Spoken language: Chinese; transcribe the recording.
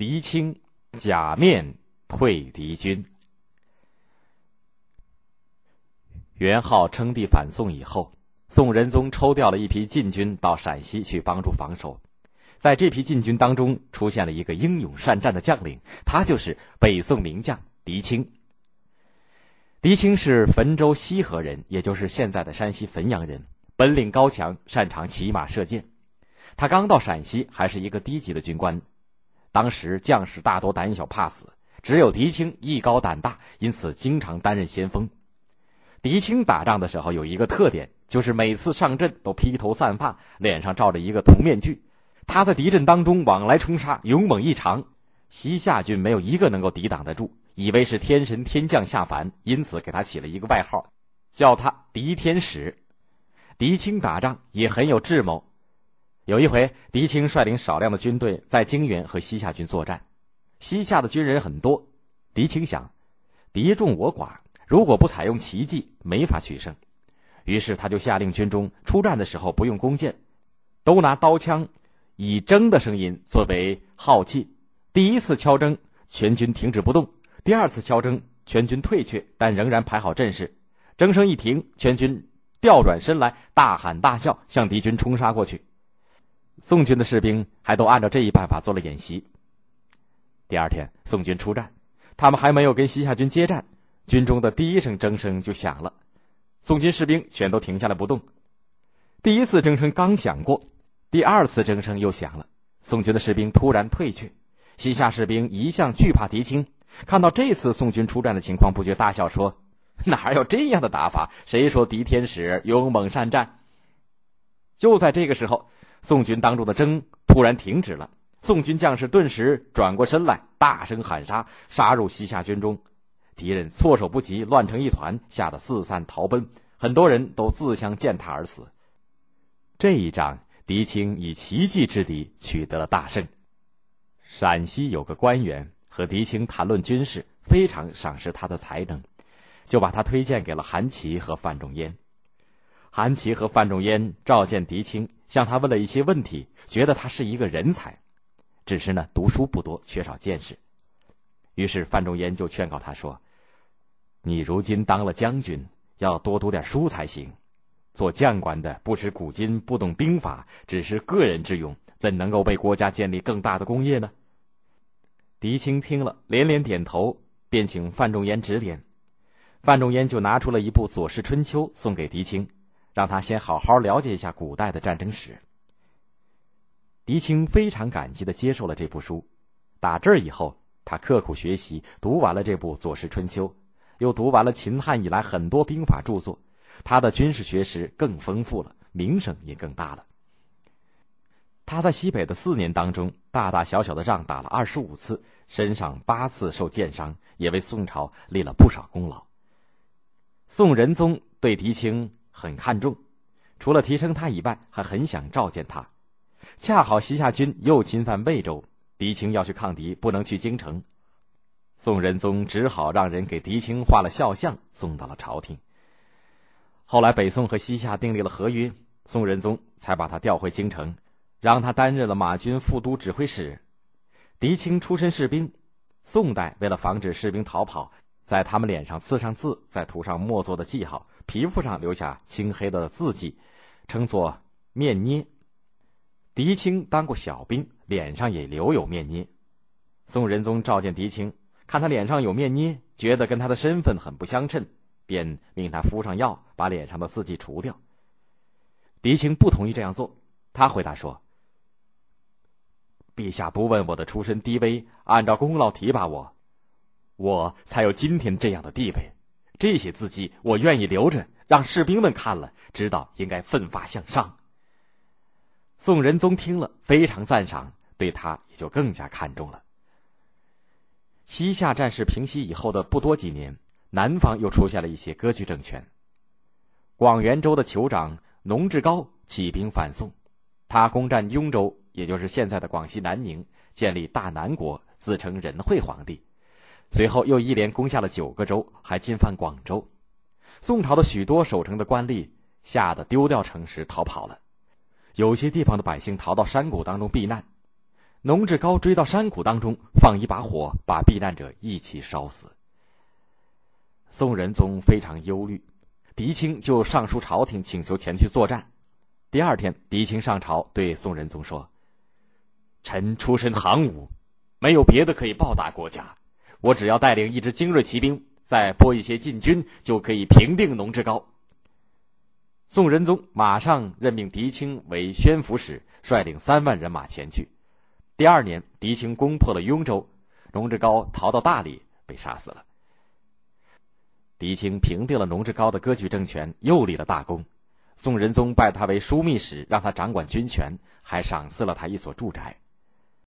狄青假面退敌军。元昊称帝反宋以后，宋仁宗抽调了一批禁军到陕西去帮助防守。在这批禁军当中，出现了一个英勇善战的将领，他就是北宋名将狄青。狄青是汾州西河人，也就是现在的山西汾阳人，本领高强，擅长骑马射箭。他刚到陕西，还是一个低级的军官。当时将士大多胆小怕死，只有狄青艺高胆大，因此经常担任先锋。狄青打仗的时候有一个特点，就是每次上阵都披头散发，脸上罩着一个铜面具。他在敌阵当中往来冲杀，勇猛异常。西夏军没有一个能够抵挡得住，以为是天神天将下凡，因此给他起了一个外号，叫他狄天使。狄青打仗也很有智谋。有一回，狄青率领少量的军队在泾原和西夏军作战，西夏的军人很多。狄青想，敌众我寡。如果不采用奇计，没法取胜。于是他就下令军中出战的时候不用弓箭，都拿刀枪，以铮的声音作为号器。第一次敲铮，全军停止不动；第二次敲铮，全军退却，但仍然排好阵势。铮声一停，全军调转身来，大喊大叫，向敌军冲杀过去。宋军的士兵还都按照这一办法做了演习。第二天，宋军出战，他们还没有跟西夏军接战。军中的第一声征声就响了，宋军士兵全都停下来不动。第一次征声刚响过，第二次征声又响了，宋军的士兵突然退却。西夏士兵一向惧怕敌青，看到这次宋军出战的情况，不觉大笑说：“哪有这样的打法？谁说狄天使勇猛善战？”就在这个时候，宋军当中的争突然停止了，宋军将士顿时转过身来，大声喊杀，杀入西夏军中。敌人措手不及，乱成一团，吓得四散逃奔，很多人都自相践踏而死。这一仗，狄青以奇迹之敌取得了大胜。陕西有个官员和狄青谈论军事，非常赏识他的才能，就把他推荐给了韩琦和范仲淹。韩琦和范仲淹召见狄青，向他问了一些问题，觉得他是一个人才，只是呢读书不多，缺少见识。于是范仲淹就劝告他说。你如今当了将军，要多读点书才行。做将官的不识古今，不懂兵法，只是个人之勇，怎能够为国家建立更大的功业呢？狄青听了，连连点头，便请范仲淹指点。范仲淹就拿出了一部《左氏春秋》送给狄青，让他先好好了解一下古代的战争史。狄青非常感激的接受了这部书。打这儿以后，他刻苦学习，读完了这部《左氏春秋》。又读完了秦汉以来很多兵法著作，他的军事学识更丰富了，名声也更大了。他在西北的四年当中，大大小小的仗打了二十五次，身上八次受箭伤，也为宋朝立了不少功劳。宋仁宗对狄青很看重，除了提升他以外，还很想召见他。恰好西夏军又侵犯魏州，狄青要去抗敌，不能去京城。宋仁宗只好让人给狄青画了肖像，送到了朝廷。后来北宋和西夏订立了合约，宋仁宗才把他调回京城，让他担任了马军副都指挥使。狄青出身士兵，宋代为了防止士兵逃跑，在他们脸上刺上字，再涂上墨做的记号，皮肤上留下青黑的字迹，称作面捏。狄青当过小兵，脸上也留有面捏。宋仁宗召见狄青。看他脸上有面捏，觉得跟他的身份很不相称，便命他敷上药，把脸上的字迹除掉。狄青不同意这样做，他回答说：“陛下不问我的出身低微，按照功劳提拔我，我才有今天这样的地位。这些字迹我愿意留着，让士兵们看了，知道应该奋发向上。”宋仁宗听了非常赞赏，对他也就更加看重了。西夏战事平息以后的不多几年，南方又出现了一些割据政权。广元州的酋长农志高起兵反宋，他攻占雍州，也就是现在的广西南宁，建立大南国，自称仁惠皇帝。随后又一连攻下了九个州，还进犯广州。宋朝的许多守城的官吏吓得丢掉城池逃跑了，有些地方的百姓逃到山谷当中避难。农志高追到山谷当中，放一把火，把避难者一起烧死。宋仁宗非常忧虑，狄青就上书朝廷，请求前去作战。第二天，狄青上朝对宋仁宗说：“臣出身行伍，没有别的可以报答国家，我只要带领一支精锐骑兵，再拨一些禁军，就可以平定农志高。”宋仁宗马上任命狄青为宣抚使，率领三万人马前去。第二年，狄青攻破了雍州，农志高逃到大理，被杀死了。狄青平定了农志高的割据政权，又立了大功。宋仁宗拜他为枢密使，让他掌管军权，还赏赐了他一所住宅。